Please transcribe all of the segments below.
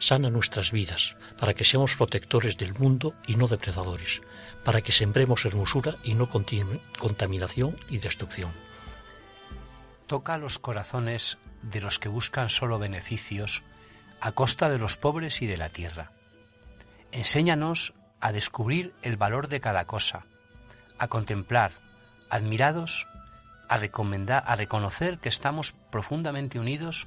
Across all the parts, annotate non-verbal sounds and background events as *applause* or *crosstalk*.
sana nuestras vidas, para que seamos protectores del mundo y no depredadores, para que sembremos hermosura y no contaminación y destrucción. Toca los corazones de los que buscan solo beneficios a costa de los pobres y de la tierra. Enséñanos a descubrir el valor de cada cosa, a contemplar, admirados, a, recomendar, a reconocer que estamos profundamente unidos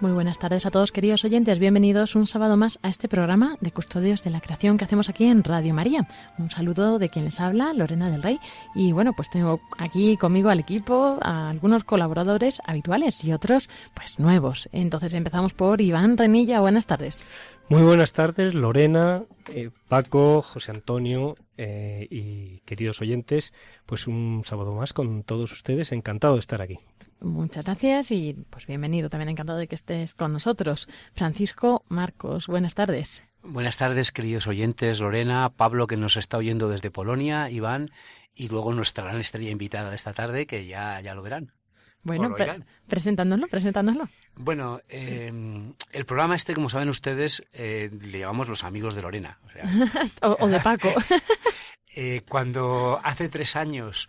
Muy buenas tardes a todos, queridos oyentes. Bienvenidos un sábado más a este programa de Custodios de la Creación que hacemos aquí en Radio María. Un saludo de quien les habla, Lorena del Rey. Y bueno, pues tengo aquí conmigo al equipo, a algunos colaboradores habituales y otros, pues nuevos. Entonces empezamos por Iván Renilla. Buenas tardes. Muy buenas tardes, Lorena, eh, Paco, José Antonio eh, y queridos oyentes. Pues un sábado más con todos ustedes. Encantado de estar aquí. Muchas gracias y pues bienvenido. También encantado de que estés con nosotros. Francisco Marcos, buenas tardes. Buenas tardes, queridos oyentes. Lorena, Pablo, que nos está oyendo desde Polonia, Iván, y luego nuestra gran estrella invitada de esta tarde, que ya, ya lo verán. Bueno, presentándolo, presentándolo. Bueno, eh, el programa este, como saben ustedes, eh, le llamamos Los Amigos de Lorena. O, *laughs* de Paco. *laughs* Eh, cuando hace tres años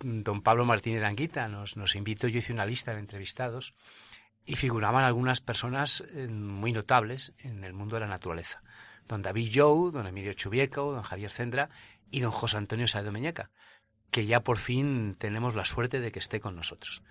don Pablo Martínez Anguita nos, nos invitó, yo hice una lista de entrevistados y figuraban algunas personas muy notables en el mundo de la naturaleza. Don David Jou, don Emilio Chubieco, don Javier Cendra y don José Antonio Saedo Meñaca, que ya por fin tenemos la suerte de que esté con nosotros.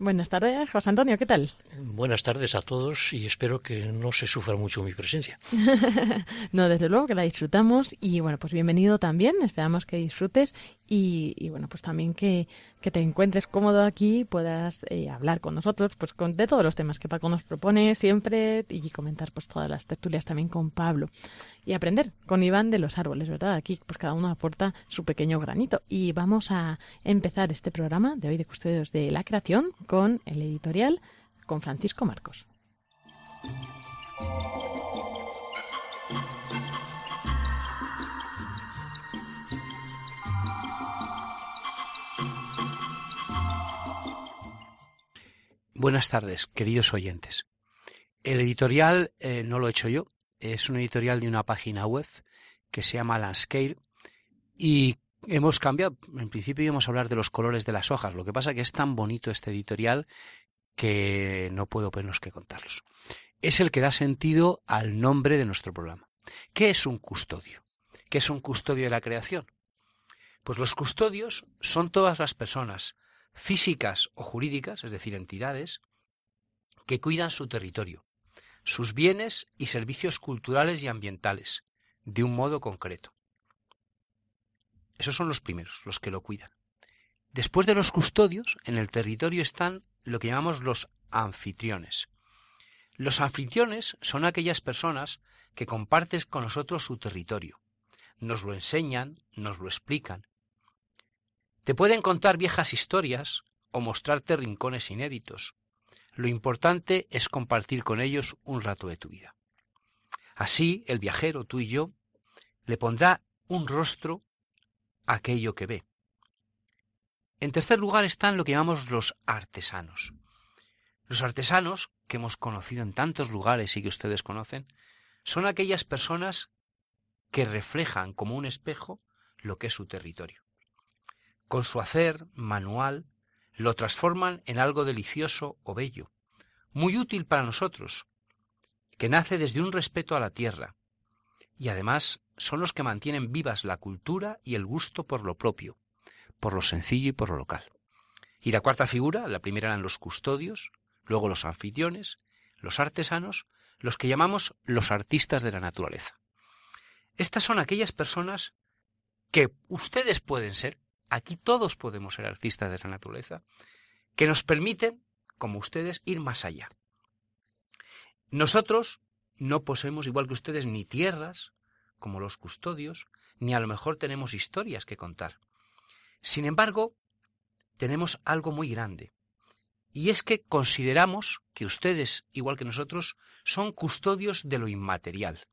Buenas tardes, José Antonio, ¿qué tal? Buenas tardes a todos y espero que no se sufra mucho mi presencia. *laughs* no, desde luego que la disfrutamos y bueno, pues bienvenido también, esperamos que disfrutes y, bueno, pues también que, que, te encuentres cómodo aquí, puedas eh, hablar con nosotros, pues con, de todos los temas que Paco nos propone siempre y comentar pues todas las tertulias también con Pablo y aprender con Iván de los árboles, ¿verdad? Aquí pues cada uno aporta su pequeño granito y vamos a empezar este programa de hoy de Custodios de la Creación con el editorial con Francisco Marcos. Buenas tardes, queridos oyentes. El editorial eh, no lo he hecho yo, es un editorial de una página web que se llama Landscape y hemos cambiado, en principio íbamos a hablar de los colores de las hojas, lo que pasa que es tan bonito este editorial que no puedo menos que contarlos. Es el que da sentido al nombre de nuestro programa. ¿Qué es un custodio? ¿Qué es un custodio de la creación? Pues los custodios son todas las personas, físicas o jurídicas, es decir, entidades, que cuidan su territorio, sus bienes y servicios culturales y ambientales, de un modo concreto. Esos son los primeros, los que lo cuidan. Después de los custodios, en el territorio están lo que llamamos los anfitriones. Los anfitriones son aquellas personas que comparten con nosotros su territorio. Nos lo enseñan, nos lo explican, te pueden contar viejas historias o mostrarte rincones inéditos. Lo importante es compartir con ellos un rato de tu vida. Así, el viajero, tú y yo, le pondrá un rostro a aquello que ve. En tercer lugar están lo que llamamos los artesanos. Los artesanos, que hemos conocido en tantos lugares y que ustedes conocen, son aquellas personas que reflejan como un espejo lo que es su territorio con su hacer manual, lo transforman en algo delicioso o bello, muy útil para nosotros, que nace desde un respeto a la tierra, y además son los que mantienen vivas la cultura y el gusto por lo propio, por lo sencillo y por lo local. Y la cuarta figura, la primera eran los custodios, luego los anfitriones, los artesanos, los que llamamos los artistas de la naturaleza. Estas son aquellas personas que ustedes pueden ser, aquí todos podemos ser artistas de esa naturaleza, que nos permiten, como ustedes, ir más allá. Nosotros no poseemos, igual que ustedes, ni tierras, como los custodios, ni a lo mejor tenemos historias que contar. Sin embargo, tenemos algo muy grande, y es que consideramos que ustedes, igual que nosotros, son custodios de lo inmaterial,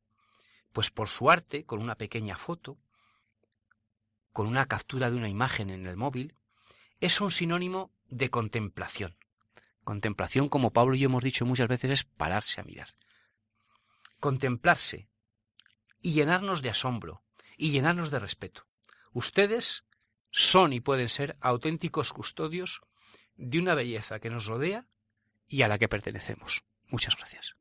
pues por su arte, con una pequeña foto, con una captura de una imagen en el móvil, es un sinónimo de contemplación. Contemplación, como Pablo y yo hemos dicho muchas veces, es pararse a mirar. Contemplarse y llenarnos de asombro y llenarnos de respeto. Ustedes son y pueden ser auténticos custodios de una belleza que nos rodea y a la que pertenecemos. Muchas gracias.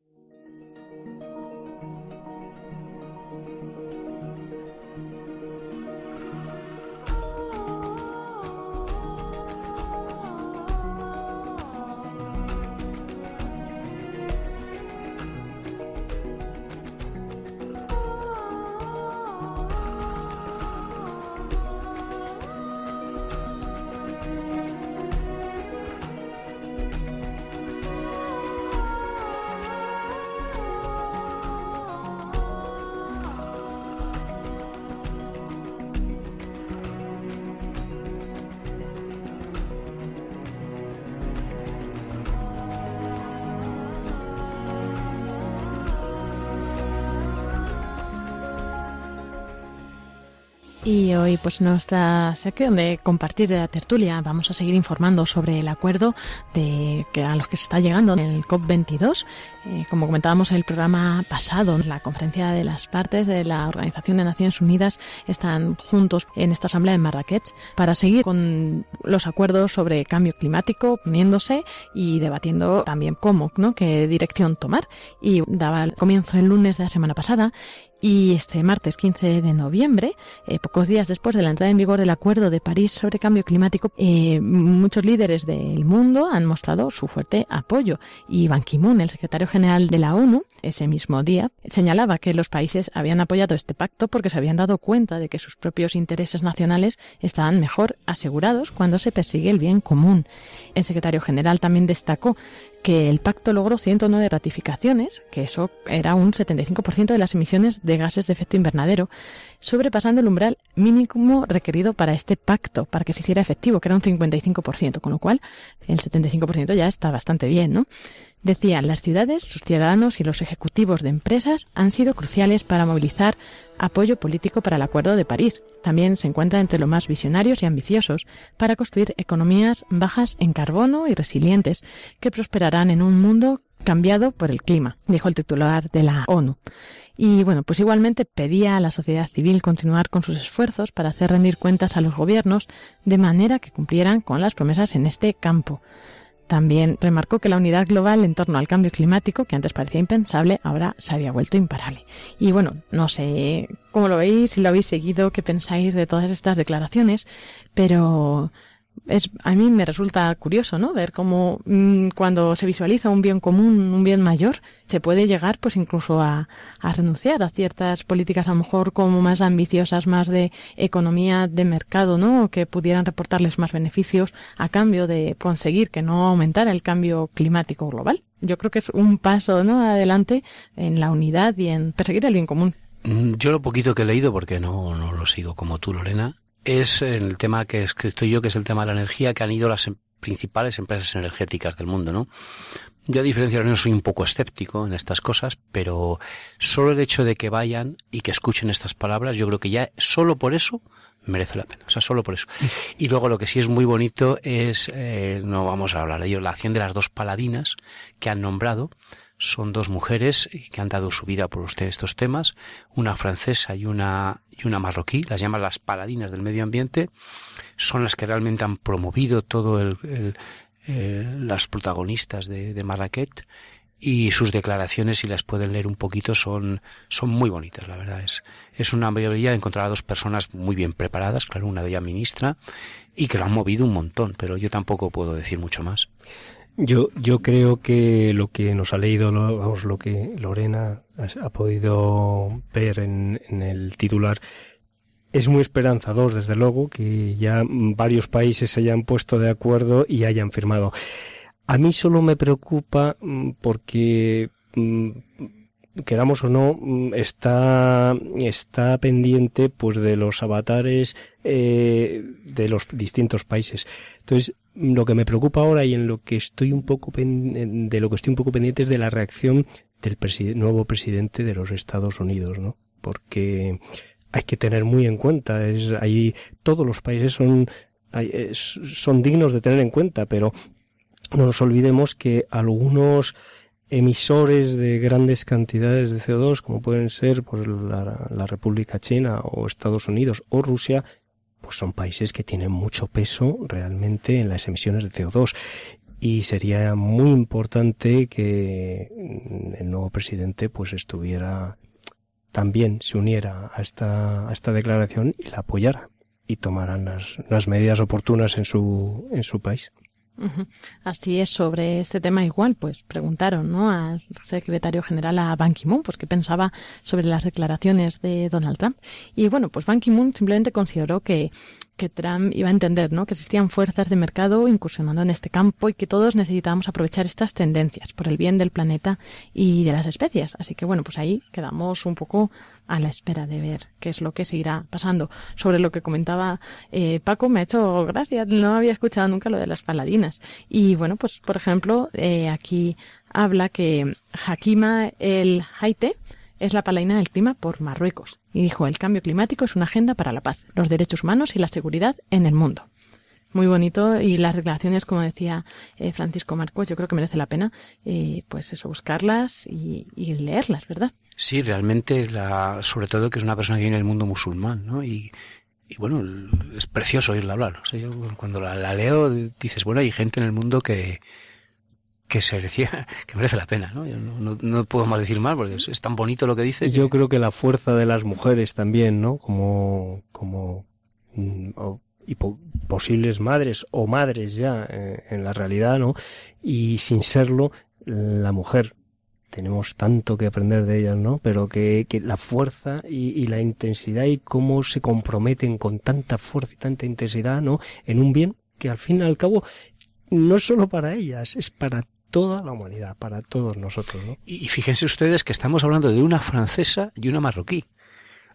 Y hoy, pues nuestra sección de compartir de la tertulia, vamos a seguir informando sobre el acuerdo de que a los que se está llegando en el COP22. Eh, como comentábamos en el programa pasado, la conferencia de las partes de la Organización de Naciones Unidas están juntos en esta asamblea en Marrakech para seguir con los acuerdos sobre cambio climático, poniéndose y debatiendo también cómo, ¿no? qué dirección tomar. Y daba el comienzo el lunes de la semana pasada Y este martes 15 de noviembre, eh, pocos días después de la entrada en vigor del Acuerdo de París sobre Cambio Climático, eh, muchos líderes del mundo han mostrado su fuerte apoyo. Y Ban Ki-moon, el secretario general de la ONU, ese mismo día, señalaba que los países habían apoyado este pacto porque se habían dado cuenta de que sus propios intereses nacionales estaban mejor asegurados cuando se persigue el bien común. El secretario general también destacó que el pacto logró 109 ratificaciones, que eso era un 75% de las emisiones de gases de efecto invernadero, sobrepasando el umbral mínimo requerido para este pacto, para que se hiciera efectivo, que era un 55%, con lo cual el 75% ya está bastante bien, ¿no? Decía, las ciudades, sus ciudadanos y los ejecutivos de empresas han sido cruciales para movilizar apoyo político para el Acuerdo de París. También se encuentra entre los más visionarios y ambiciosos para construir economías bajas en carbono y resilientes que prosperarán en un mundo cambiado por el clima, dijo el titular de la ONU. Y bueno, pues igualmente pedía a la sociedad civil continuar con sus esfuerzos para hacer rendir cuentas a los gobiernos de manera que cumplieran con las promesas en este campo. También remarcó que la unidad global en torno al cambio climático, que antes parecía impensable, ahora se había vuelto imparable. Y bueno, no sé cómo lo veis, si lo habéis seguido, qué pensáis de todas estas declaraciones, pero es, a mí me resulta curioso, ¿no? Ver cómo mm, cuando se visualiza un bien común, un bien mayor, se puede llegar, pues incluso a, a, renunciar a ciertas políticas a lo mejor como más ambiciosas, más de economía de mercado, ¿no? Que pudieran reportarles más beneficios a cambio de conseguir que no aumentara el cambio climático global. Yo creo que es un paso, ¿no? Adelante en la unidad y en perseguir el bien común. Mm, yo lo poquito que he leído, porque no, no lo sigo como tú, Lorena, es el tema que he escrito yo, que es el tema de la energía, que han ido las em, principales empresas energéticas del mundo, ¿no? Yo a diferencia de no soy un poco escéptico en estas cosas, pero solo el hecho de que vayan y que escuchen estas palabras, yo creo que ya solo por eso merece la pena. O sea, solo por eso. Y luego lo que sí es muy bonito es, eh, no vamos a hablar de ello, la acción de las dos paladinas que han nombrado, son dos mujeres que han dado su vida por usted estos temas, una francesa y una, y una marroquí, las llaman las paladinas del medio ambiente, son las que realmente han promovido todo el, eh, las protagonistas de, de Marrakech y sus declaraciones, si las pueden leer un poquito, son, son muy bonitas, la verdad. Es, es una mayoría encontrar a dos personas muy bien preparadas, claro, una de ellas ministra, y que lo han movido un montón, pero yo tampoco puedo decir mucho más. Yo, yo creo que lo que nos ha leído, vamos, lo que Lorena ha, podido ver en, en el titular, es muy esperanzador, desde luego, que ya varios países se hayan puesto de acuerdo y hayan firmado. A mí solo me preocupa mm, porque mm, queramos o no, mm, está, está pendiente pues de los avatares eh, de los distintos países. Entonces, lo que me preocupa ahora y en lo que estoy un poco de lo que estoy un poco pendiente es de la reacción del nuevo presidente de los Estados Unidos, ¿no? Porque hay que tener muy en cuenta, es ahí todos los países son son dignos de tener en cuenta, pero no nos olvidemos que algunos emisores de grandes cantidades de CO2, como pueden ser la, la República China o Estados Unidos o Rusia, pues son países que tienen mucho peso realmente en las emisiones de CO2 y sería muy importante que el nuevo presidente pues estuviera también se uniera a esta, a esta declaración y la apoyara y tomaran las, las medidas oportunas en su, en su país. Así es, sobre este tema igual, pues preguntaron, ¿no? Al secretario general, a Ban Ki-moon, pues qué pensaba sobre las declaraciones de Donald Trump. Y bueno, pues Ban Ki-moon simplemente consideró que que Trump iba a entender, ¿no? Que existían fuerzas de mercado incursionando en este campo y que todos necesitábamos aprovechar estas tendencias por el bien del planeta y de las especies. Así que bueno, pues ahí quedamos un poco a la espera de ver qué es lo que seguirá pasando. Sobre lo que comentaba eh, Paco, me ha hecho gracia, no había escuchado nunca lo de las paladinas. Y bueno, pues por ejemplo, eh, aquí habla que Hakima el Haite es la palaina del clima por Marruecos y dijo el cambio climático es una agenda para la paz, los derechos humanos y la seguridad en el mundo. Muy bonito y las declaraciones, como decía eh, Francisco Marcos, yo creo que merece la pena, eh, pues eso, buscarlas y, leerlas, ¿verdad? Sí, realmente, la, sobre todo que es una persona que viene del mundo musulmán, ¿no? Y, bueno, es precioso oírla hablar. cuando la, leo dices, bueno, hay gente en el mundo que, que se decía *laughs* que merece la pena, ¿no? no, no, puedo más decir mal porque es, tan bonito lo que dice. Yo creo que la fuerza de las mujeres también, ¿no? Como, como, mm, y posibles madres o madres ya eh, en la realidad, ¿no? Y sin serlo, la mujer tenemos tanto que aprender de ellas, ¿no? Pero que, que la fuerza y, y, la intensidad y cómo se comprometen con tanta fuerza y tanta intensidad, ¿no? En un bien que al fin y al cabo no solo para ellas, es para toda la humanidad, para todos nosotros, ¿no? Y fíjense ustedes que estamos hablando de una francesa y una marroquí.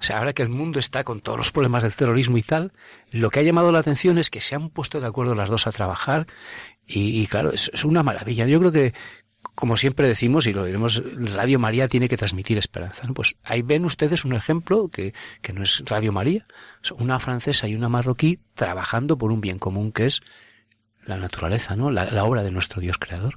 O sea, ahora que el mundo está con todos los problemas del terrorismo y tal, lo que ha llamado la atención es que se han puesto de acuerdo las dos a trabajar y, claro, es, es, una maravilla. Yo creo que, como siempre decimos y lo diremos, Radio María tiene que transmitir esperanza. Pues ahí ven ustedes un ejemplo que, que no es Radio María, una francesa y una marroquí trabajando por un bien común que es la naturaleza, ¿no? La, obra de nuestro Dios creador.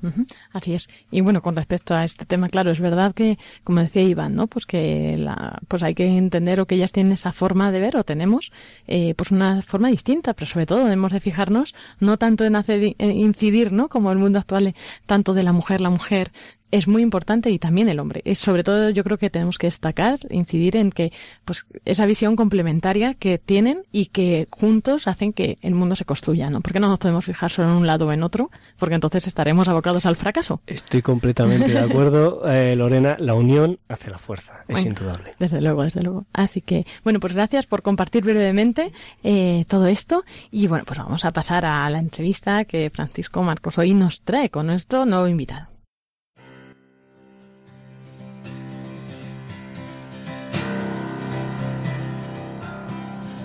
Así es. Y bueno, con respecto a este tema, claro, es verdad que, como decía Iván, ¿no? Pues que la, pues hay que entender o que ellas tienen esa forma de ver o tenemos, eh, pues una forma distinta, pero sobre todo debemos de fijarnos no tanto en hacer incidir, ¿no? Como el mundo actual, tanto de la mujer, la mujer, es muy importante y también el hombre. Es sobre todo yo creo que tenemos que destacar, incidir en que pues esa visión complementaria que tienen y que juntos hacen que el mundo se construya, ¿no? Porque no nos podemos fijar solo en un lado o en otro, porque entonces estaremos abocados al fracaso. Estoy completamente de acuerdo, *laughs* eh, Lorena, la unión hace la fuerza, es indudable. Desde luego, desde luego. Así que, bueno, pues gracias por compartir brevemente eh, todo esto y bueno, pues vamos a pasar a la entrevista que Francisco Marcos hoy nos trae con nuestro nuevo invitado.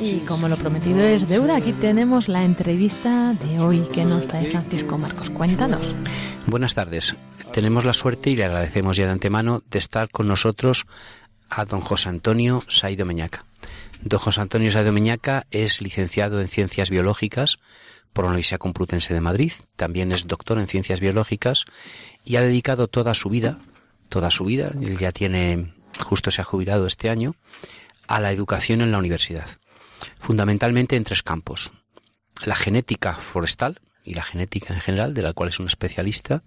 Y como lo prometido es deuda, aquí tenemos la entrevista de hoy que nos trae Francisco Marcos. Cuéntanos. Buenas tardes. Tenemos la suerte y le agradecemos ya de antemano de estar con nosotros a don José Antonio Saido Meñaca. Don José Antonio Saido Meñaca es licenciado en Ciencias Biológicas por la Universidad Complutense de Madrid, también es doctor en Ciencias Biológicas y ha dedicado toda su vida, toda su vida, él ya tiene, justo se ha jubilado este año, a la educación en la universidad fundamentalmente en tres campos. La genética forestal y la genética en general, de la cual es un especialista,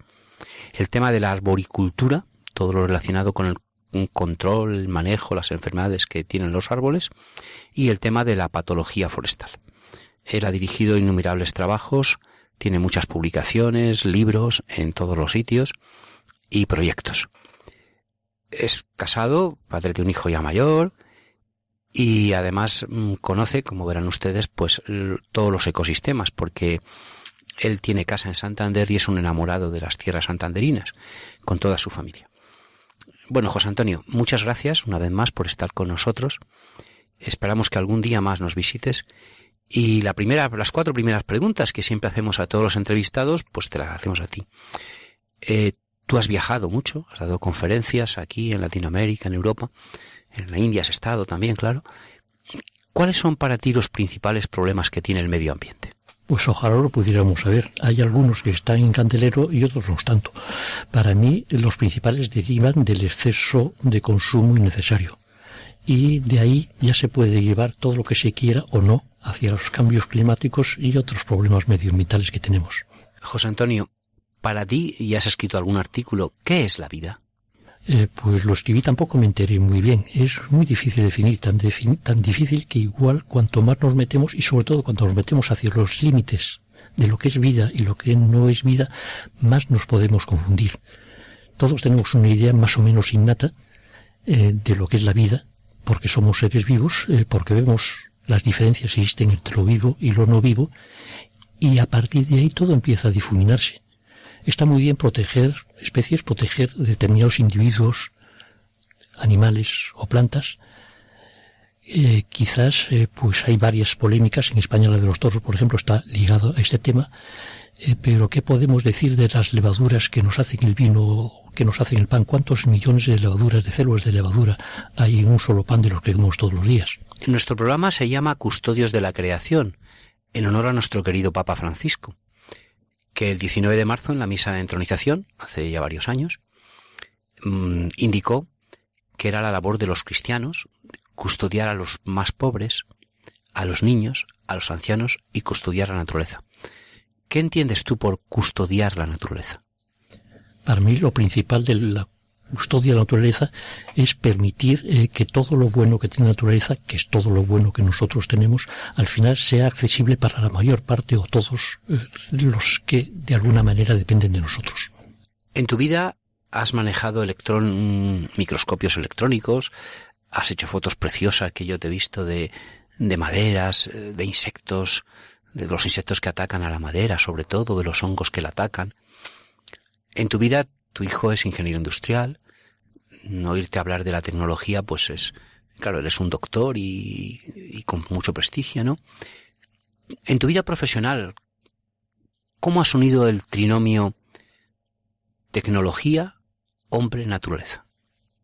el tema de la arboricultura, todo lo relacionado con el control, el manejo, las enfermedades que tienen los árboles, y el tema de la patología forestal. Él ha dirigido innumerables trabajos, tiene muchas publicaciones, libros en todos los sitios y proyectos. Es casado, padre de un hijo ya mayor, y además mm, conoce, como verán ustedes, pues todos los ecosistemas, porque él tiene casa en Santander y es un enamorado de las tierras santanderinas, con toda su familia. Bueno, José Antonio, muchas gracias una vez más por estar con nosotros. Esperamos que algún día más nos visites. Y la primera, las cuatro primeras preguntas que siempre hacemos a todos los entrevistados, pues te las hacemos a ti. Eh, tú has viajado mucho, has dado conferencias aquí en Latinoamérica, en Europa en la India has estado también, claro. ¿Cuáles son para ti los principales problemas que tiene el medio ambiente? Pues ojalá lo pudiéramos saber. Hay algunos que están en candelero y otros no tanto. Para mí, los principales derivan del exceso de consumo innecesario. Y de ahí ya se puede llevar todo lo que se quiera o no hacia los cambios climáticos y otros problemas medioambientales que tenemos. José Antonio, para ti, y has escrito algún artículo, ¿qué es la vida? Eh, pues lo escribí tampoco me enteré muy bien. Es muy difícil definir, tan, difícil que igual cuanto más nos metemos y sobre todo cuando nos metemos hacia los límites de lo que es vida y lo que no es vida, más nos podemos confundir. Todos tenemos una idea más o menos innata eh, de lo que es la vida, porque somos seres vivos, eh, porque vemos las diferencias que existen entre lo vivo y lo no vivo, y a partir de ahí todo empieza a difuminarse está muy bien proteger especies, proteger determinados individuos, animales o plantas, Eh, quizás eh, pues hay varias polémicas. En España la de los toros, por ejemplo, está ligado a este tema. Eh, pero ¿qué podemos decir de las levaduras que nos hacen el vino, que nos hacen el pan? ¿Cuántos millones de levaduras, de células de levadura hay en un solo pan de los que comemos todos los días? Nuestro programa se llama Custodios de la Creación, en honor a nuestro querido Papa Francisco, que el 19 de marzo, en la misa de entronización, hace ya varios años, mmm, indicó que era la labor de los cristianos custodiar a los más pobres, a los niños, a los ancianos y custodiar la naturaleza. ¿Qué entiendes tú por custodiar la naturaleza? Para mí lo principal de la custodia de la naturaleza es permitir eh, que todo lo bueno que tiene la naturaleza, que es todo lo bueno que nosotros tenemos, al final sea accesible para la mayor parte o todos eh, los que de alguna manera dependen de nosotros. En tu vida has manejado electrón, microscopios electrónicos, has hecho fotos preciosas que yo te he visto de, de maderas, eh, de insectos, de los insectos que atacan a la madera, sobre todo, de los hongos que la atacan. En tu vida, tu hijo es ingeniero industrial. No oírte hablar de la tecnología, pues es, claro, él es un doctor y, y con mucho prestigio, ¿no? En tu vida profesional, ¿cómo has unido el trinomio tecnología, hombre, naturaleza?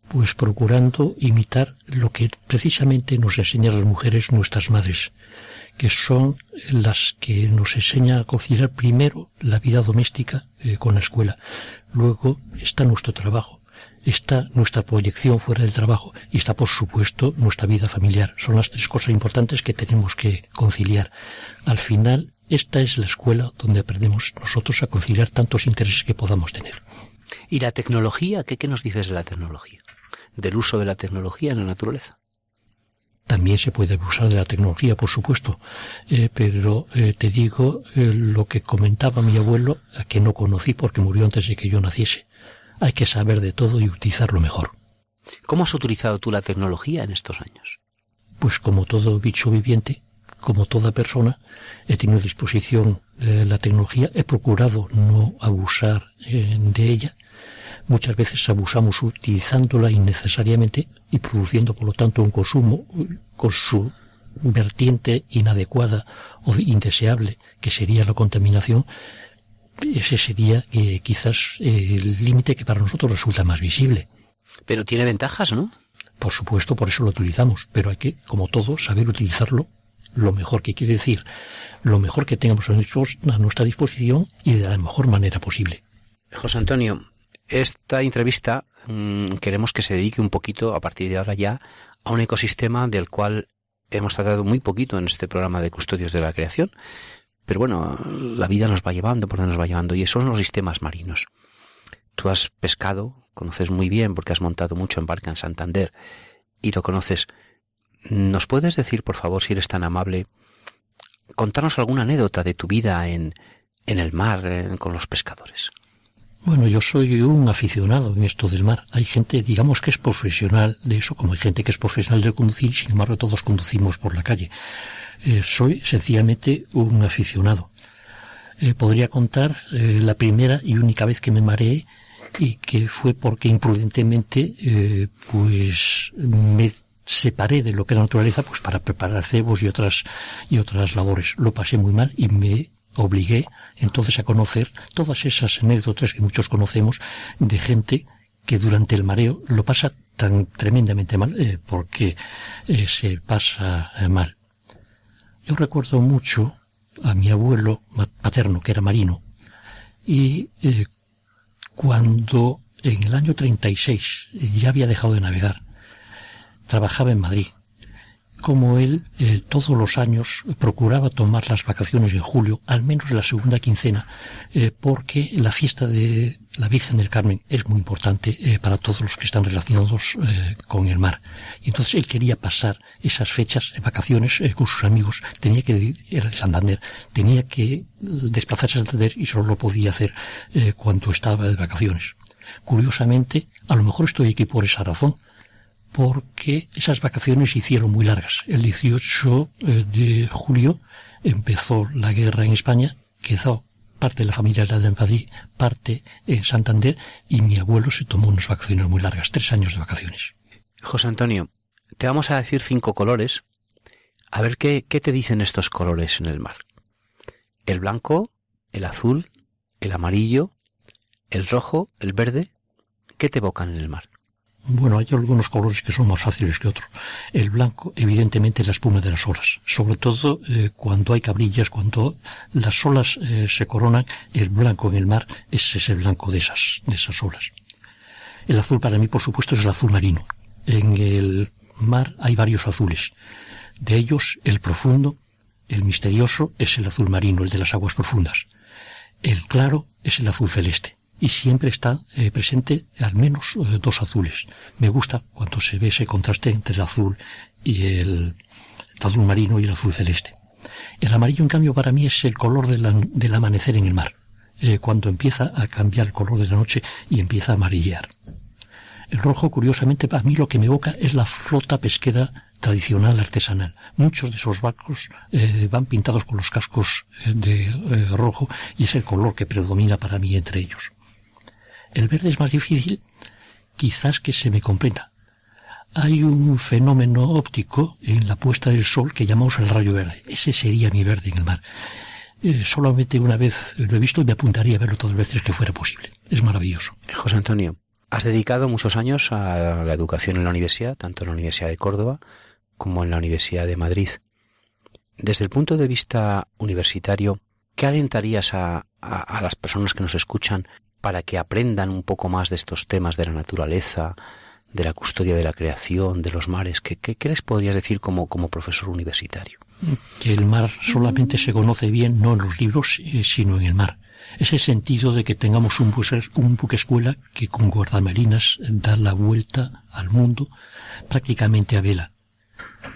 pues procurando imitar lo que precisamente nos enseñan las mujeres nuestras madres, que son las que nos enseñan a considerar primero la vida doméstica eh, con la escuela, luego está nuestro trabajo, está nuestra proyección fuera del trabajo y está por supuesto nuestra vida familiar. Son las tres cosas importantes que tenemos que conciliar. Al final, esta es la escuela donde aprendemos nosotros a conciliar tantos intereses que podamos tener. ¿Y la tecnología? ¿Qué, qué nos dices de la tecnología? del uso de la tecnología en la naturaleza. También se puede abusar de la tecnología, por supuesto, eh, pero eh, te digo eh, lo que comentaba mi abuelo, a que no conocí porque murió antes de que yo naciese. Hay que saber de todo y utilizarlo mejor. ¿Cómo has utilizado tú la tecnología en estos años? Pues como todo bicho viviente, como toda persona, he tenido a disposición la tecnología, he procurado no abusar de ella, muchas veces abusamos utilizándola innecesariamente y produciendo por lo tanto un consumo con su vertiente inadecuada o indeseable que sería la contaminación ese sería eh, quizás el límite que para nosotros resulta más visible. Pero tiene ventajas, ¿no? Por supuesto, por eso lo utilizamos, pero hay que, como todo, saber utilizarlo lo mejor que quiere decir, lo mejor que tengamos a nuestra disposición y de la mejor manera posible. José Antonio, esta entrevista mmm, queremos que se dedique un poquito, a partir de ahora ya, a un ecosistema del cual hemos tratado muy poquito en este programa de Custodios de la Creación. Pero bueno, la vida nos va llevando por donde nos va llevando y esos son los sistemas marinos. Tú has pescado, conoces muy bien porque has montado mucho en barca en Santander y lo conoces. ¿Nos puedes decir, por favor, si eres tan amable, contarnos alguna anécdota de tu vida en, en el mar con los pescadores? Bueno, yo soy un aficionado en esto del mar. Hay gente, digamos que es profesional de eso, como hay gente que es profesional de conducir, sin embargo todos conducimos por la calle. Eh, soy sencillamente un aficionado. Eh, podría contar eh, la primera y única vez que me mareé y que fue porque imprudentemente pues me separé de lo que era naturaleza pues para preparar cebos y otras y otras labores. Lo pasé muy mal y me obligué entonces a conocer todas esas anécdotas que muchos conocemos de gente que durante el mareo lo pasa tan tremendamente mal porque se pasa mal. Yo recuerdo mucho a mi abuelo paterno, que era marino, y eh, cuando en el año 36 ya había dejado de navegar, trabajaba en Madrid como él eh, todos los años procuraba tomar las vacaciones en julio, al menos la segunda quincena, eh, porque la fiesta de la Virgen del Carmen es muy importante eh, para todos los que están relacionados con el mar. Y entonces él quería pasar esas fechas de vacaciones con sus amigos. Tenía que ir, de Santander, tenía que desplazarse a Santander y solo lo podía hacer cuando estaba de vacaciones. Curiosamente, a lo mejor estoy aquí por esa razón, porque esas vacaciones se hicieron muy largas. El 18 eh, de julio empezó la guerra en España, quedó parte de la familia de Madrid, parte en Santander, y mi abuelo se tomó unas vacaciones muy largas, tres años de vacaciones. José Antonio, te vamos a decir cinco colores. A ver qué, qué te dicen estos colores en el mar. El blanco, el azul, el amarillo, el rojo, el verde. ¿Qué te evocan en el mar? Bueno, hay algunos colores que son más fáciles que otros. El blanco, evidentemente, la espuma de las olas. Sobre todo eh, cuando hay cabrillas, cuando las olas eh, se coronan, el blanco en el mar, es el blanco de esas, de esas olas. El azul para mí, por supuesto, es el azul marino. En el mar hay varios azules. De ellos, el profundo, el misterioso, es el azul marino, el de las aguas profundas. El claro es el azul celeste y siempre está eh, presente al menos eh, dos azules. Me gusta cuando se ve ese contraste entre el azul y el, azul marino y el azul celeste. El amarillo, en cambio, para mí es el color del amanecer en el mar, eh, cuando empieza a cambiar el color de la noche y empieza a amarillear. El rojo, curiosamente, para mí lo que me evoca es la flota pesquera tradicional artesanal. Muchos de esos barcos van pintados con los cascos de rojo y es el color que predomina para mí entre ellos. El verde es más difícil, quizás que se me comprenda. Hay un fenómeno óptico en la puesta del sol que llamamos el rayo verde. Ese sería mi verde en el mar. Eh, solamente una vez lo he visto y me apuntaría a verlo todas las veces que fuera posible. Es maravilloso. José Antonio, has dedicado muchos años a la educación en la universidad, tanto en la Universidad de Córdoba como en la Universidad de Madrid. Desde el punto de vista universitario, ¿qué alentarías a, a las personas que nos escuchan para que aprendan un poco más de estos temas de la naturaleza, de la custodia de la creación, de los mares? ¿Qué, qué, les podrías decir como, como profesor universitario? Que el mar solamente se conoce bien no en los libros, eh, sino en el mar. Ese sentido de que tengamos un, un buque escuela que con guardamarinas da la vuelta al mundo prácticamente a vela.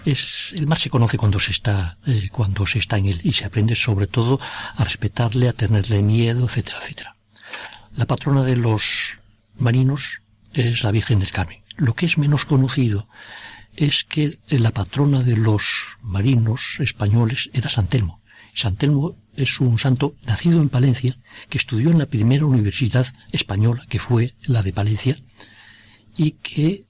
Es, el mar se conoce cuando se está, eh, cuando se está en él y se aprende sobre todo a respetarle, a tenerle miedo, etcétera, etcétera. La patrona de los marinos es la Virgen del Carmen. Lo que es menos conocido es que la patrona de los marinos españoles era San Telmo. San Telmo es un santo nacido en Palencia, que estudió en la primera universidad española, que fue la de Palencia, y que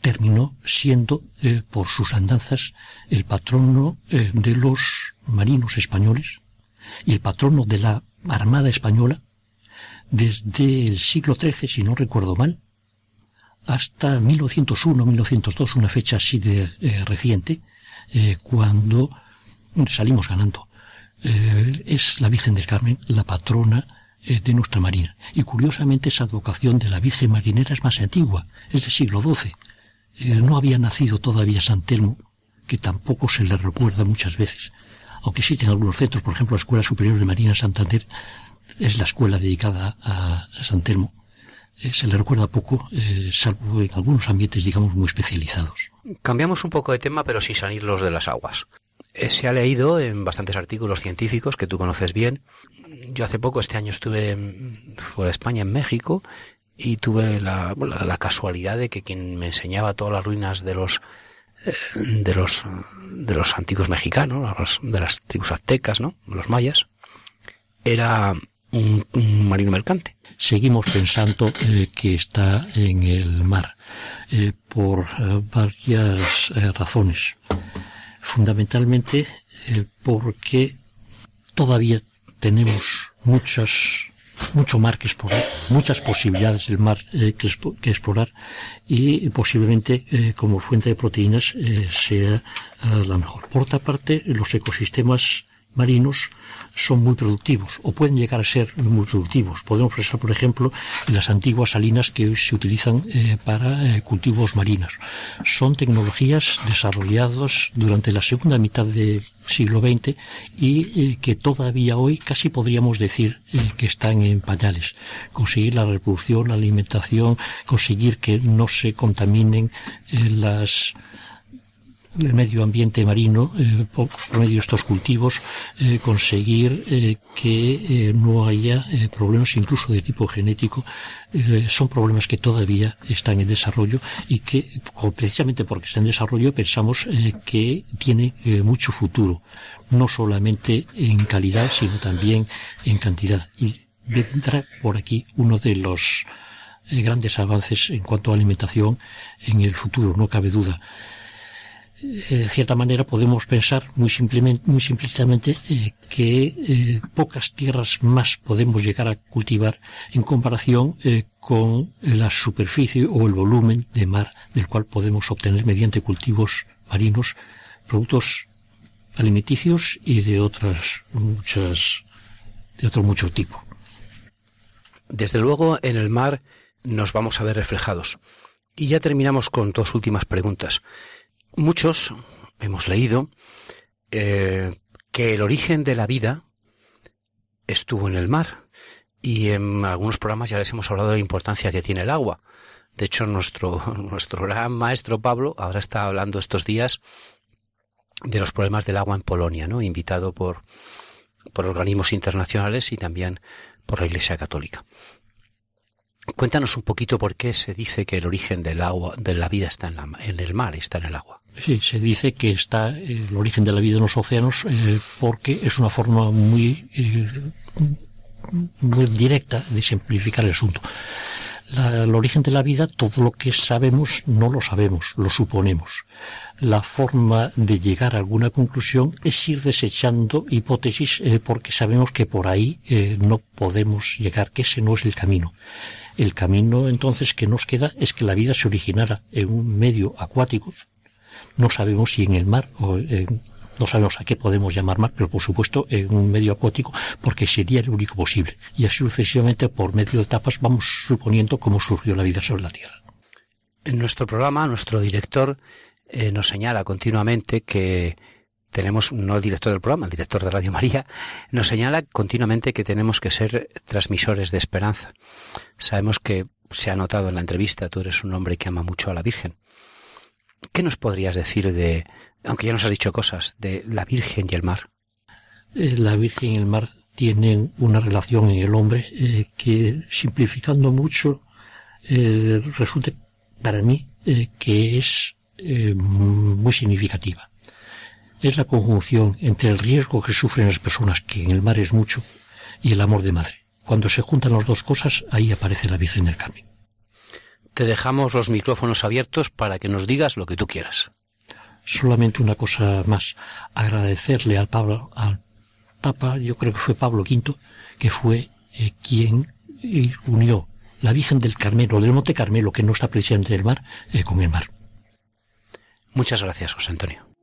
terminó siendo, eh, por sus andanzas, el patrono eh, de los marinos españoles y el patrono de la Armada Española desde el siglo XIII, si no recuerdo mal, hasta 1901-1902, una fecha así de eh, reciente, eh, cuando salimos ganando. Eh, es la Virgen del Carmen la patrona de nuestra marina. Y curiosamente esa advocación de la Virgen Marinera es más antigua, es del siglo XII. no había nacido todavía San Telmo, que tampoco se le recuerda muchas veces. Aunque existen algunos centros, por ejemplo la Escuela Superior de Marina Santander, es la escuela dedicada a San Telmo. Eh, se le recuerda poco, eh, salvo en algunos ambientes, digamos, muy especializados. Cambiamos un poco de tema, pero sin salirlos de las aguas. Eh, se ha leído en bastantes artículos científicos que tú conoces bien. Yo hace poco, este año, estuve de España, en México, y tuve la, la, casualidad de que quien me enseñaba todas las ruinas de los de los de los antiguos mexicanos, de las tribus aztecas, ¿no? Los mayas, era un, marino mercante. Seguimos pensando eh, que está en el mar eh, por eh, varias razones. Fundamentalmente porque todavía tenemos muchas mucho mar que explorar, muchas posibilidades del mar que, explorar y posiblemente como fuente de proteínas sea la mejor. Por otra parte, los ecosistemas marinos son muy productivos o pueden llegar a ser muy productivos. Podemos pensar, por ejemplo, en las antiguas salinas que hoy se utilizan eh, para eh, cultivos marinos. Son tecnologías desarrolladas durante la segunda mitad del siglo XX y eh, que todavía hoy casi podríamos decir que están en pañales. Conseguir la reproducción, la alimentación, conseguir que no se contaminen las el medio ambiente marino, eh, por, medio de estos cultivos, eh, conseguir eh, que no haya problemas incluso de tipo genético. son problemas que todavía están en desarrollo y que, precisamente porque está en desarrollo, pensamos que tiene mucho futuro, no solamente en calidad, sino también en cantidad. Y vendrá por aquí uno de los eh, grandes avances en cuanto a alimentación en el futuro, no cabe duda. Eh, de cierta manera podemos pensar muy simplemente, muy simplistamente eh, que pocas tierras más podemos llegar a cultivar en comparación con la superficie o el volumen de mar del cual podemos obtener mediante cultivos marinos productos alimenticios y de otras muchas de otro mucho tipo. Desde luego en el mar nos vamos a ver reflejados. Y ya terminamos con dos últimas preguntas. Muchos hemos leído eh, que el origen de la vida estuvo en el mar y en algunos programas ya les hemos hablado de la importancia que tiene el agua. De hecho, nuestro, *laughs* nuestro gran maestro Pablo ahora está hablando estos días de los problemas del agua en Polonia, ¿no? Invitado por, por organismos internacionales y también por la Iglesia Católica. Cuéntanos un poquito por qué se dice que el origen del agua, de la vida está en, la, el mar, está en el agua. Sí, se dice que está el origen de la vida en los océanos eh, porque es una forma muy, eh, muy directa de simplificar el asunto. el origen de la vida, todo lo que sabemos no lo sabemos, lo suponemos la forma de llegar a alguna conclusión es ir desechando hipótesis eh, porque sabemos que por ahí no podemos llegar, que ese no es el camino. El camino entonces que nos queda es que la vida se originara en un medio acuático. No sabemos si en el mar o en, no sabemos a qué podemos llamar mar, pero por supuesto en un medio acuático porque sería el único posible. Y así sucesivamente por medio de etapas vamos suponiendo cómo surgió la vida sobre la Tierra. En nuestro programa, nuestro director eh, nos señala continuamente que tenemos, no el director del programa, el director de Radio María, nos señala continuamente que tenemos que ser transmisores de esperanza. Sabemos que se ha notado en la entrevista, tú eres un hombre que ama mucho a la Virgen. ¿Qué nos podrías decir de, aunque ya nos has dicho cosas, de la Virgen y el mar? Eh, la Virgen y el mar tienen una relación en el hombre eh, que, simplificando mucho, resulta para mí que es eh, muy significativa. Es la conjunción entre el riesgo que sufren las personas, que en el mar es mucho, y el amor de madre. Cuando se juntan las dos cosas, ahí aparece la Virgen del Carmen. Te dejamos los micrófonos abiertos para que nos digas lo que tú quieras. Solamente una cosa más. Agradecerle al, Pablo, al Papa, yo creo que fue Pablo V, que fue eh, quien eh, unió la Virgen del Carmelo, del Monte Carmelo, que no está presente en el mar, con el mar. Muchas gracias, José Antonio.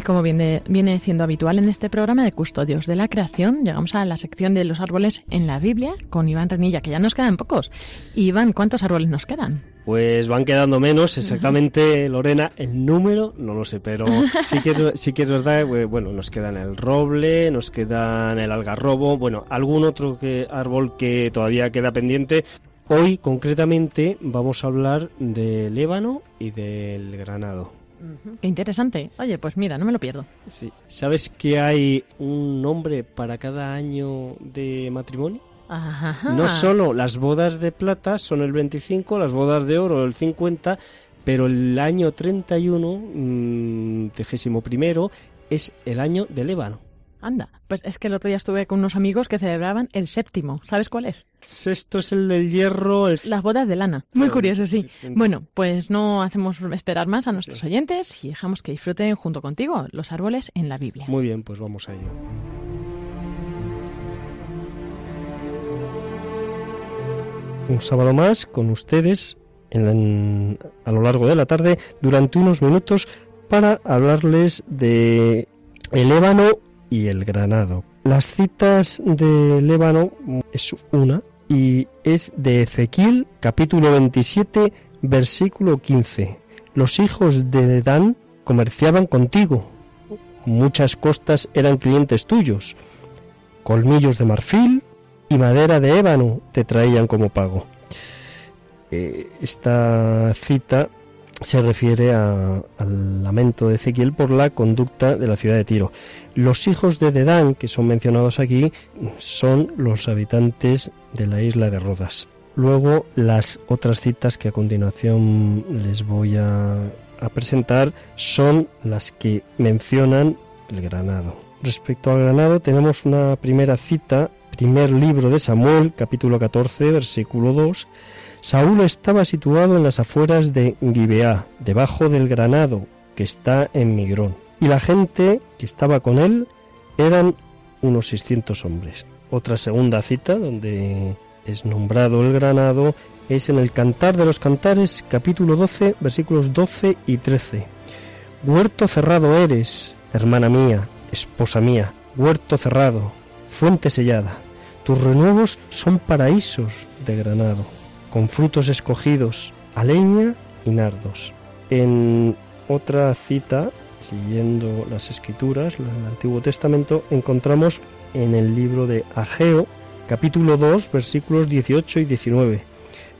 Y como viene, viene siendo habitual en este programa de Custodios de la Creación, llegamos a la sección de los árboles en la Biblia con Iván Renilla, que ya nos quedan pocos. Iván, ¿cuántos árboles nos quedan? Pues van quedando menos, exactamente, Lorena, el número no lo sé, pero *laughs* sí que, es, sí que es verdad, eh, bueno, nos quedan el roble, nos quedan el algarrobo, bueno, algún otro que, árbol que todavía queda pendiente. Hoy, concretamente, vamos a hablar del ébano y del granado. Qué interesante. Oye, pues mira, no me lo pierdo. Sí. ¿Sabes que hay un nombre para cada año de matrimonio? Ajá. No solo las bodas de plata son el 25, las bodas de oro el 50, pero el año 31, mmm, primero, es el año del ébano. Anda, pues es que el otro día estuve con unos amigos que celebraban el séptimo. ¿Sabes cuál es? Esto es el del hierro. Las bodas de lana. Muy curioso, sí. Bueno, pues no hacemos esperar más a nuestros oyentes y dejamos que disfruten junto contigo los árboles en la Biblia. Muy bien, pues vamos a ello. Un sábado más con ustedes en a lo largo de la tarde durante unos minutos para hablarles de el ébano y el granado. Las citas de Lébano es una y es de Ezequiel capítulo 27 versículo 15. Los hijos de Dan comerciaban contigo. Muchas costas eran clientes tuyos. Colmillos de marfil y madera de ébano te traían como pago. Eh, esta cita se refiere al lamento de Ezequiel por la conducta de la ciudad de Tiro. Los hijos de Dedán, que son mencionados aquí, son los habitantes de la isla de Rodas. Luego las otras citas que a continuación les voy a, a presentar son las que mencionan el granado. Respecto al granado tenemos una primera cita, primer libro de Samuel, capítulo 14, versículo 2, Saúl estaba situado en las afueras de Gibeá, debajo del granado que está en Migrón, y la gente que estaba con él eran unos 600 hombres. Otra segunda cita donde es nombrado el granado es en el Cantar de los Cantares, capítulo 12, versículos 12 y 13. Huerto cerrado eres, hermana mía, esposa mía, huerto cerrado, fuente sellada. Tus renuevos son paraísos de granado con frutos escogidos, a leña y nardos. En otra cita, siguiendo las escrituras, en el Antiguo Testamento, encontramos en el libro de Ageo, capítulo 2, versículos 18 y 19.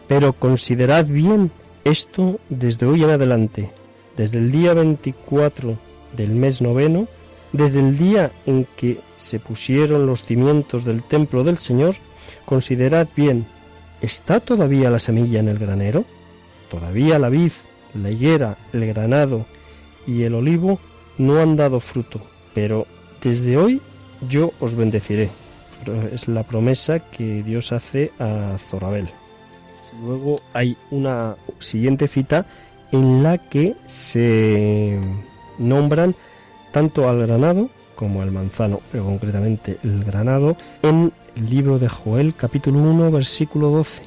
Pero considerad bien esto desde hoy en adelante, desde el día 24 del mes noveno, desde el día en que se pusieron los cimientos del templo del Señor, considerad bien ¿Está todavía la semilla en el granero? Todavía la vid, la higuera, el granado y el olivo no han dado fruto, pero desde hoy yo os bendeciré. Es la promesa que Dios hace a Zorabel. Luego hay una siguiente cita en la que se nombran tanto al granado como al manzano, pero concretamente el granado en libro de Joel capítulo 1 versículo 12.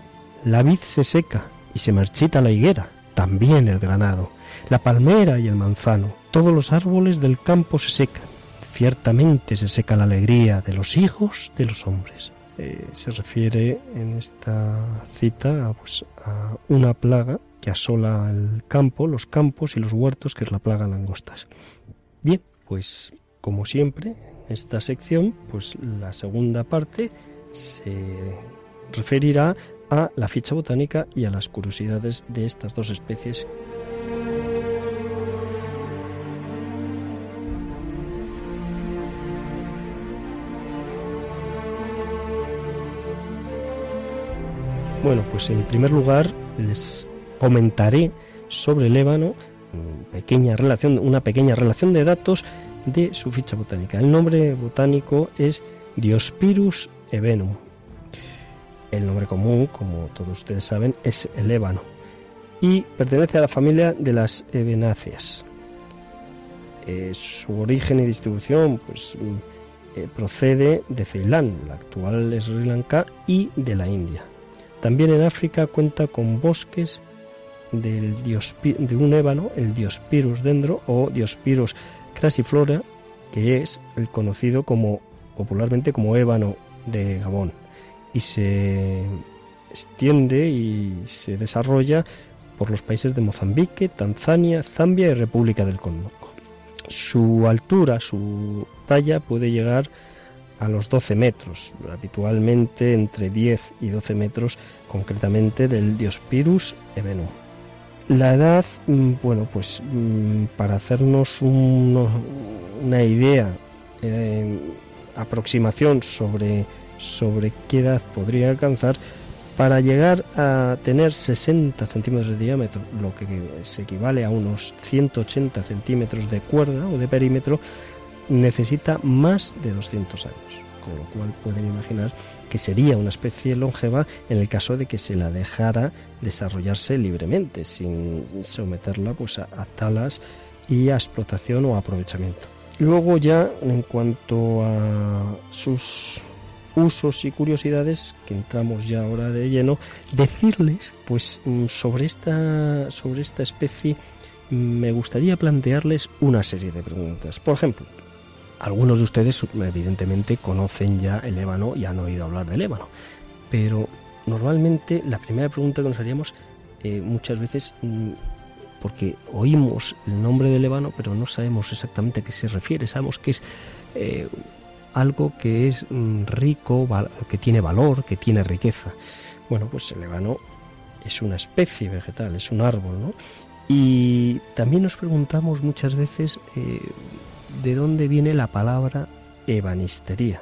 La vid se seca y se marchita la higuera, también el granado, la palmera y el manzano, todos los árboles del campo se secan. Ciertamente se seca la alegría de los hijos de los hombres. Eh, se refiere en esta cita a, pues, a una plaga que asola el campo, los campos y los huertos, que es la plaga langostas. Bien, pues como siempre, esta sección, pues la segunda parte se referirá a la ficha botánica y a las curiosidades de estas dos especies. Bueno, pues en primer lugar les comentaré sobre el ébano, pequeña relación, una pequeña relación de datos de su ficha botánica. El nombre botánico es Diospirus ebenum. El nombre común, como todos ustedes saben, es el ébano y pertenece a la familia de las ebenáceas. Eh, su origen y distribución pues, mm, eh, procede de Ceilán, la actual Sri Lanka, y de la India. También en África cuenta con bosques del de un ébano, el Diospirus dendro o Diospirus crassiflora, que es el conocido como popularmente como ébano de Gabón y se extiende y se desarrolla por los países de Mozambique, Tanzania, Zambia y República del Congo. Su altura, su talla puede llegar a los 12 metros, habitualmente entre 10 y 12 metros concretamente del Diospirus ebenum. La edad, mm, bueno, pues mm, para hacernos una idea, eh, aproximación sobre, sobre qué edad podría alcanzar, para llegar a tener 60 centímetros de diámetro, lo que se equivale a unos 180 centímetros de cuerda o de perímetro, necesita más de 200 años, con lo cual pueden imaginar que sería una especie longeva en el caso de que se la dejara desarrollarse libremente, sin someterla pues, a, talas y a explotación o aprovechamiento. Luego ya en cuanto a sus usos y curiosidades, que entramos ya ahora de lleno, decirles pues mm, sobre esta, sobre esta especie me gustaría plantearles una serie de preguntas. Por ejemplo, algunos de ustedes evidentemente conocen ya el ébano y han oído hablar del ébano, pero normalmente la primera pregunta que nos haríamos eh, muchas veces, mm, porque oímos el nombre del ébano, pero no sabemos exactamente a qué se refiere. Sabemos que es eh, algo que es mm, rico, que tiene valor, que tiene riqueza. Bueno, pues el ébano es una especie vegetal, es un árbol, ¿no? Y también nos preguntamos muchas veces eh, de dónde viene la palabra ebanistería.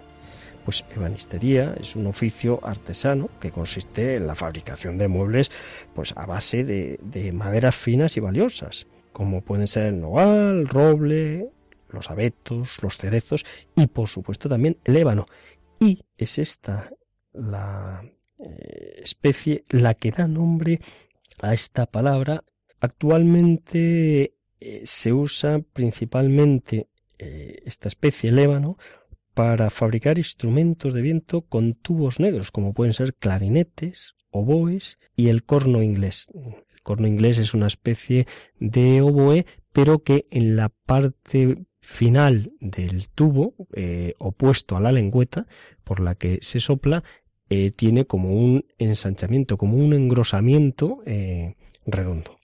Pues ebanistería es un oficio artesano que consiste en la fabricación de muebles pues a base de, de maderas finas y valiosas, como pueden ser el nogal, roble, los abetos, los cerezos y por supuesto también el ébano. Y es esta la eh, especie la que da nombre a esta palabra. Actualmente eh, se usa principalmente eh, esta especie, el ébano, para fabricar instrumentos de viento con tubos negros, como pueden ser clarinetes, oboes y el corno inglés. El corno inglés es una especie de oboe, pero que en la parte final del tubo, eh, opuesto a la lengüeta, por la que se sopla, eh, tiene como un ensanchamiento, como un engrosamiento redondo.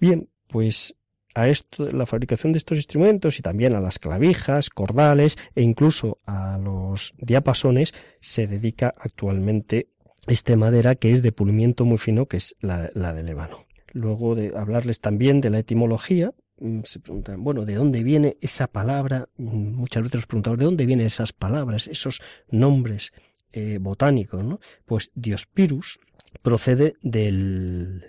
Bien, pues a esto, la fabricación de estos instrumentos y también a las clavijas, cordales e incluso a los diapasones se dedica actualmente esta madera que es de pulimiento muy fino, que es la, la del ébano. Luego de hablarles también de la etimología, Mm, se preguntan, bueno, ¿de dónde viene esa palabra? Mm, muchas veces nos preguntamos, ¿de dónde vienen esas palabras, esos nombres eh, botánicos? Pues Diospirus procede del,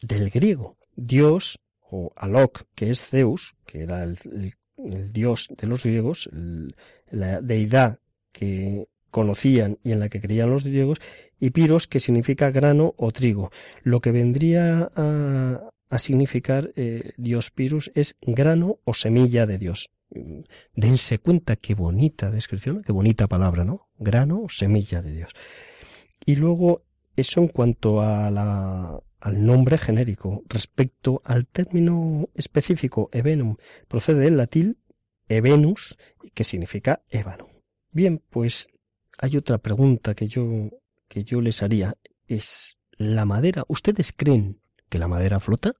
del griego. Dios, o Alok, que es Zeus, que era el, dios de los griegos, la deidad que conocían y en la que creían los griegos, y Piros, que significa grano o trigo. Lo que vendría a, significar eh, Dios Pirus es grano o semilla de Dios. Dense cuenta qué bonita descripción, qué bonita palabra, ¿no? Grano o semilla de Dios. Y luego, eso en cuanto a la, al nombre genérico. Respecto al término específico, ebenum, procede del latín ebenus, que significa ébano. Bien, pues hay otra pregunta que yo, que yo les haría. Es, ¿la madera, ustedes creen que la madera flota?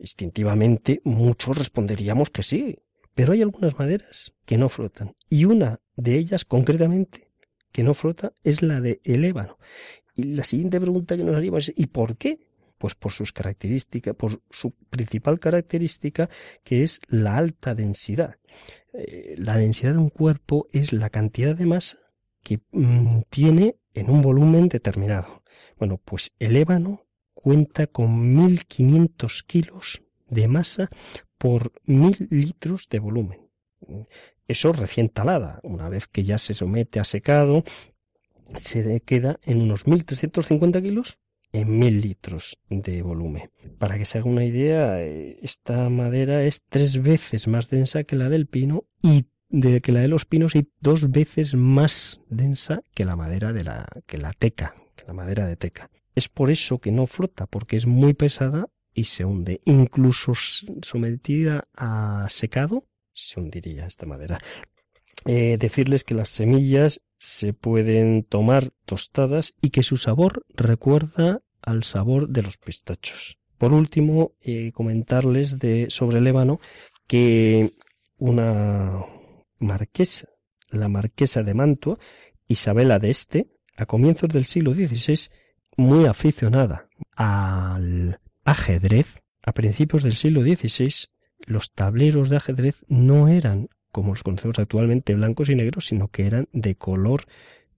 Instintivamente muchos responderíamos que sí, pero hay algunas maderas que no flotan y una de ellas concretamente que no flota es la de el ébano. Y la siguiente pregunta que nos haríamos es ¿y por qué? Pues por sus características, por su principal característica que es la alta densidad. Eh, la densidad de un cuerpo es la cantidad de masa que mm, tiene en un volumen determinado. Bueno, pues el ébano cuenta con 1.500 kilos de masa por 1.000 litros de volumen. Eso recién talada. Una vez que ya se somete a secado, se queda en unos 1.350 kilos en 1.000 litros de volumen. Para que se haga una idea, esta madera es tres veces más densa que la del pino y de que la de los pinos y dos veces más densa que la madera de la que la teca, que la madera de teca. Es por eso que no flota, porque es muy pesada y se hunde. Incluso sometida a secado, se hundiría esta madera. Eh, decirles que las semillas se pueden tomar tostadas y que su sabor recuerda al sabor de los pistachos. Por último, eh, comentarles de, sobre el ébano que una marquesa, la marquesa de Mantua, Isabela de Este, a comienzos del siglo XVI, muy aficionada al ajedrez, a principios del siglo XVI los tableros de ajedrez no eran como los conocemos actualmente blancos y negros, sino que eran de color,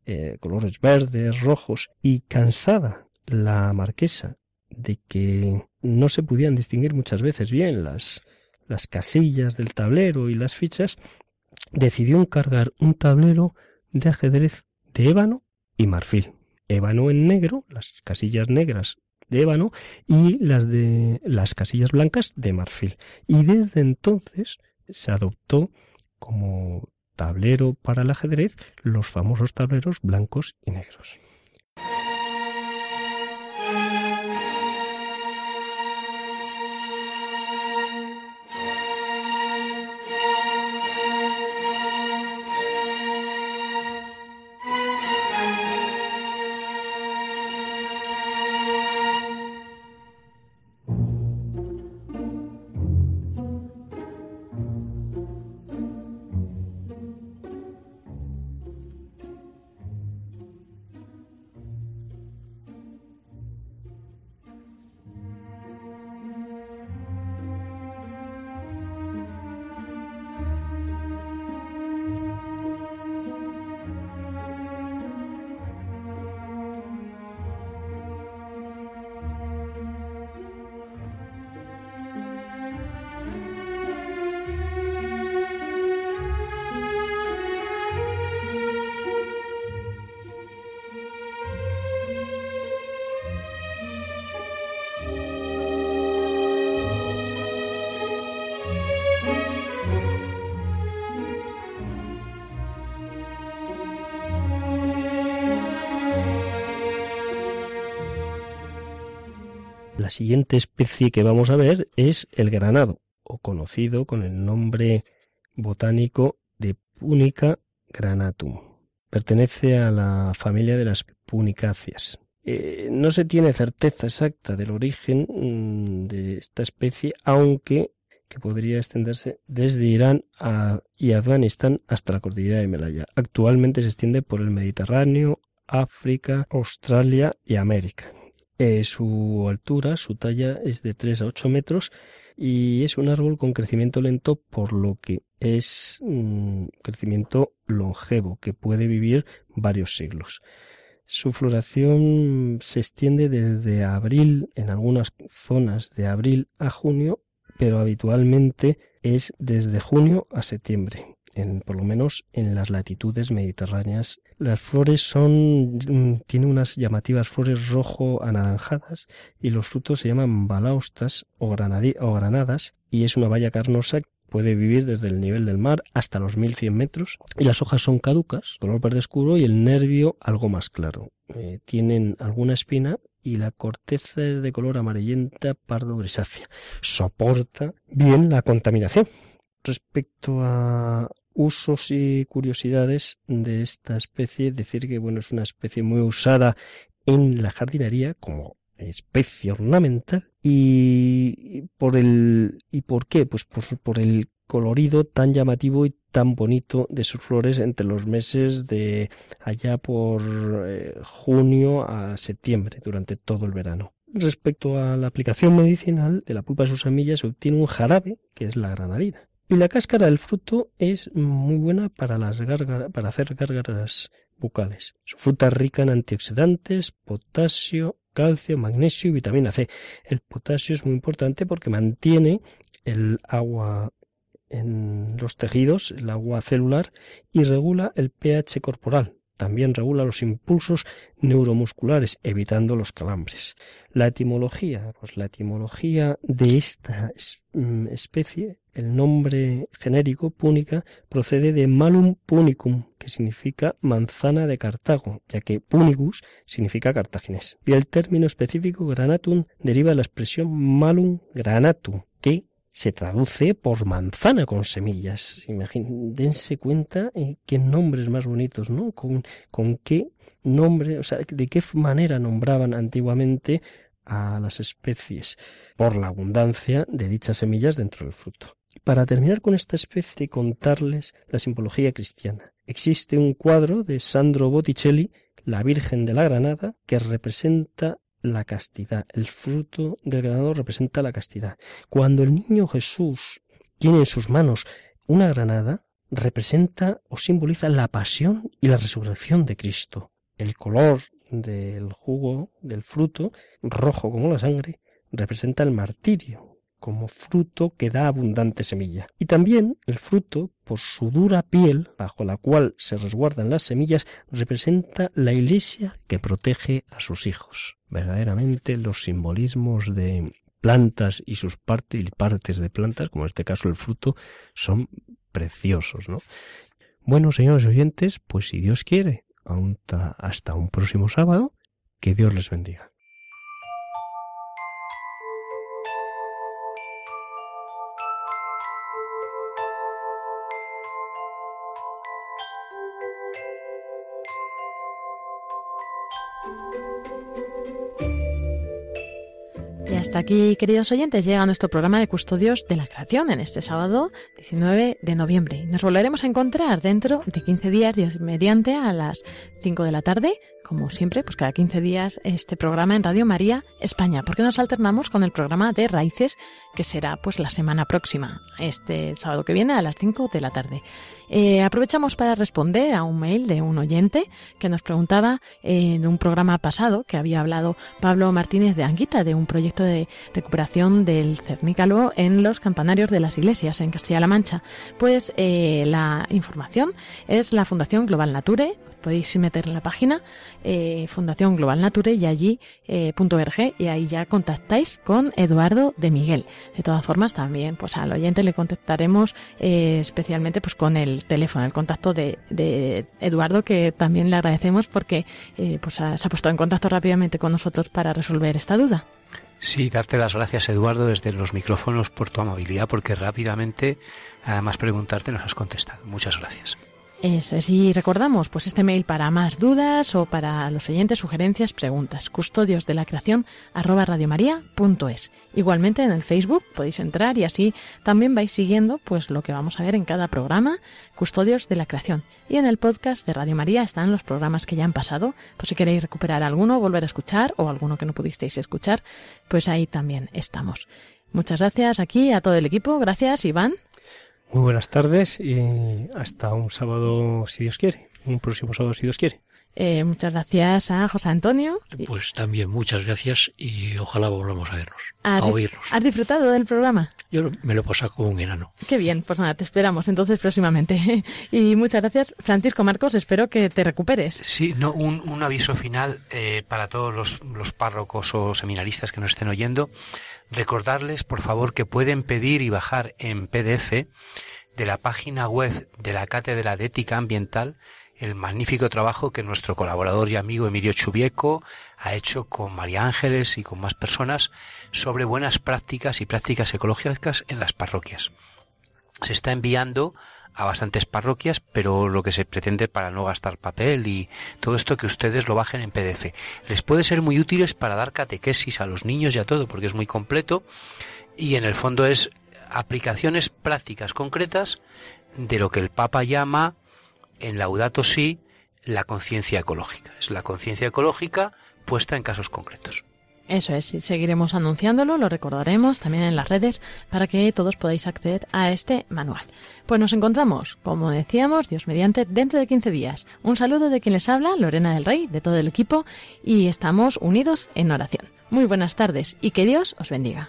eh, colores verdes, rojos, y cansada la marquesa de que no se podían distinguir muchas veces bien las, las casillas del tablero y las fichas, decidió encargar un tablero de ajedrez de ébano y marfil ébano en negro, las casillas negras de ébano y las de las casillas blancas de marfil. Y desde entonces se adoptó como tablero para el ajedrez los famosos tableros blancos y negros. Siguiente especie que vamos a ver es el granado, o conocido con el nombre botánico de Punica granatum. Pertenece a la familia de las punicáceas. Eh, no se tiene certeza exacta del origen mm, de esta especie, aunque que podría extenderse desde Irán y Afganistán hasta la cordillera de Himalaya. Actualmente se extiende por el Mediterráneo, África, Australia y América. Eh, su altura, su talla es de 3 a 8 metros y es un árbol con crecimiento lento por lo que es un crecimiento longevo que puede vivir varios siglos. Su floración se extiende desde abril en algunas zonas de abril a junio pero habitualmente es desde junio a septiembre, en, por lo menos en las latitudes mediterráneas. Las flores son, mm, tiene unas llamativas flores rojo anaranjadas y los frutos se llaman balaustas o, o granadas y es una valla carnosa puede vivir desde el nivel del mar hasta los 1100 metros y las hojas son caducas, color verde oscuro y el nervio algo más claro. Eh, tienen alguna espina y la corteza es de color amarillenta pardo grisácea. Soporta bien la contaminación. Respecto a usos y curiosidades de esta especie, decir que bueno, es una especie muy usada en la jardinería como especie ornamental y por el y por qué pues por, el colorido tan llamativo y tan bonito de sus flores entre los meses de allá por eh, junio a septiembre durante todo el verano. Respecto a la aplicación medicinal de la pulpa de sus semillas se obtiene un jarabe que es la granadina. Y la cáscara del fruto es muy buena para las para hacer gárgaras bucales. Su fruta es rica en antioxidantes, potasio, calcio, magnesio y vitamina C. El potasio es muy importante porque mantiene el agua en los tejidos, el agua celular, y regula el pH corporal. También regula los impulsos neuromusculares, evitando los calambres. La etimología, pues la etimología de esta mm, especie, el nombre genérico púnica, procede de malum punicum, que significa manzana de Cartago, ya que punicus significa cartaginés. Y el término específico granatum deriva de la expresión malum granatum, que se traduce por manzana con semillas. Imagínense cuenta eh, qué nombres más bonitos, ¿no? Con, con qué nombre, o sea, de qué manera nombraban antiguamente a las especies por la abundancia de dichas semillas dentro del fruto. Para terminar con esta especie contarles la simbología cristiana. Existe un cuadro de Sandro Botticelli, La Virgen de la Granada, que representa la castidad. El fruto del granado representa la castidad. Cuando el niño Jesús tiene en sus manos una granada, representa o simboliza la pasión y la resurrección de Cristo. El color del jugo, del fruto, rojo como la sangre, representa el martirio, como fruto que da abundante semilla. Y también el fruto, por su dura piel, bajo la cual se resguardan las semillas, representa la iglesia que protege a sus hijos. Verdaderamente los simbolismos de plantas y sus partes y partes de plantas, como en este caso el fruto, son preciosos, ¿no? Bueno, señores oyentes, pues si Dios quiere, hasta un próximo sábado, que Dios les bendiga. Hasta aquí, queridos oyentes, llega nuestro programa de Custodios de la Creación en este sábado 19 de noviembre. Nos volveremos a encontrar dentro de 15 días, mediante a las 5 de la tarde como siempre, pues cada 15 días este programa en Radio María España, porque nos alternamos con el programa de Raíces, que será pues la semana próxima, este sábado que viene a las 5 de la tarde. Eh, aprovechamos para responder a un mail de un oyente que nos preguntaba en un programa pasado que había hablado Pablo Martínez de Anguita de un proyecto de recuperación del cernícalo en los campanarios de las iglesias en Castilla-La Mancha. Pues eh, la información es la Fundación Global Nature, podéis meter en la página eh, Fundación Global Nature y allí eh, y ahí ya contactáis con Eduardo de Miguel. De todas formas, también pues al oyente le contactaremos eh, especialmente pues con el teléfono, el contacto de, de Eduardo, que también le agradecemos porque eh, pues se ha puesto en contacto rápidamente con nosotros para resolver esta duda. Sí, darte las gracias, Eduardo, desde los micrófonos por tu amabilidad, porque rápidamente, además preguntarte, nos has contestado. Muchas gracias. Eso es, y recordamos pues este mail para más dudas o para los oyentes, sugerencias, preguntas, custodios de la creación arroba radiomaria.es. Igualmente en el Facebook podéis entrar y así también vais siguiendo pues lo que vamos a ver en cada programa, custodios de la creación. Y en el podcast de Radio María están los programas que ya han pasado, pues si queréis recuperar alguno, volver a escuchar o alguno que no pudisteis escuchar, pues ahí también estamos. Muchas gracias aquí a todo el equipo, gracias Iván. Muy buenas tardes y hasta un sábado, si Dios quiere. Un próximo sábado, si Dios quiere. Eh, muchas gracias a José Antonio. Pues también muchas gracias y ojalá volvamos a vernos, a oírnos. ¿Has disfrutado del programa? Yo me lo he pasado como un enano. Qué bien, pues nada, te esperamos entonces próximamente. *laughs* y muchas gracias, Francisco Marcos, espero que te recuperes. Sí, no, un, un aviso final eh, para todos los, los párrocos o seminaristas que nos estén oyendo. Recordarles, por favor, que pueden pedir y bajar en PDF de la página web de la Cátedra de Ética Ambiental el magnífico trabajo que nuestro colaborador y amigo Emilio Chubieco ha hecho con María Ángeles y con más personas sobre buenas prácticas y prácticas ecológicas en las parroquias. Se está enviando a bastantes parroquias, pero lo que se pretende para no gastar papel y todo esto que ustedes lo bajen en PDF. Les puede ser muy útiles para dar catequesis a los niños y a todo, porque es muy completo y en el fondo es aplicaciones prácticas concretas de lo que el Papa llama en Laudato Si la conciencia ecológica. Es la conciencia ecológica puesta en casos concretos. Eso es, seguiremos anunciándolo, lo recordaremos también en las redes para que todos podáis acceder a este manual. Pues nos encontramos, como decíamos, Dios mediante, dentro de 15 días. Un saludo de quien les habla, Lorena del Rey, de todo el equipo, y estamos unidos en oración. Muy buenas tardes y que Dios os bendiga.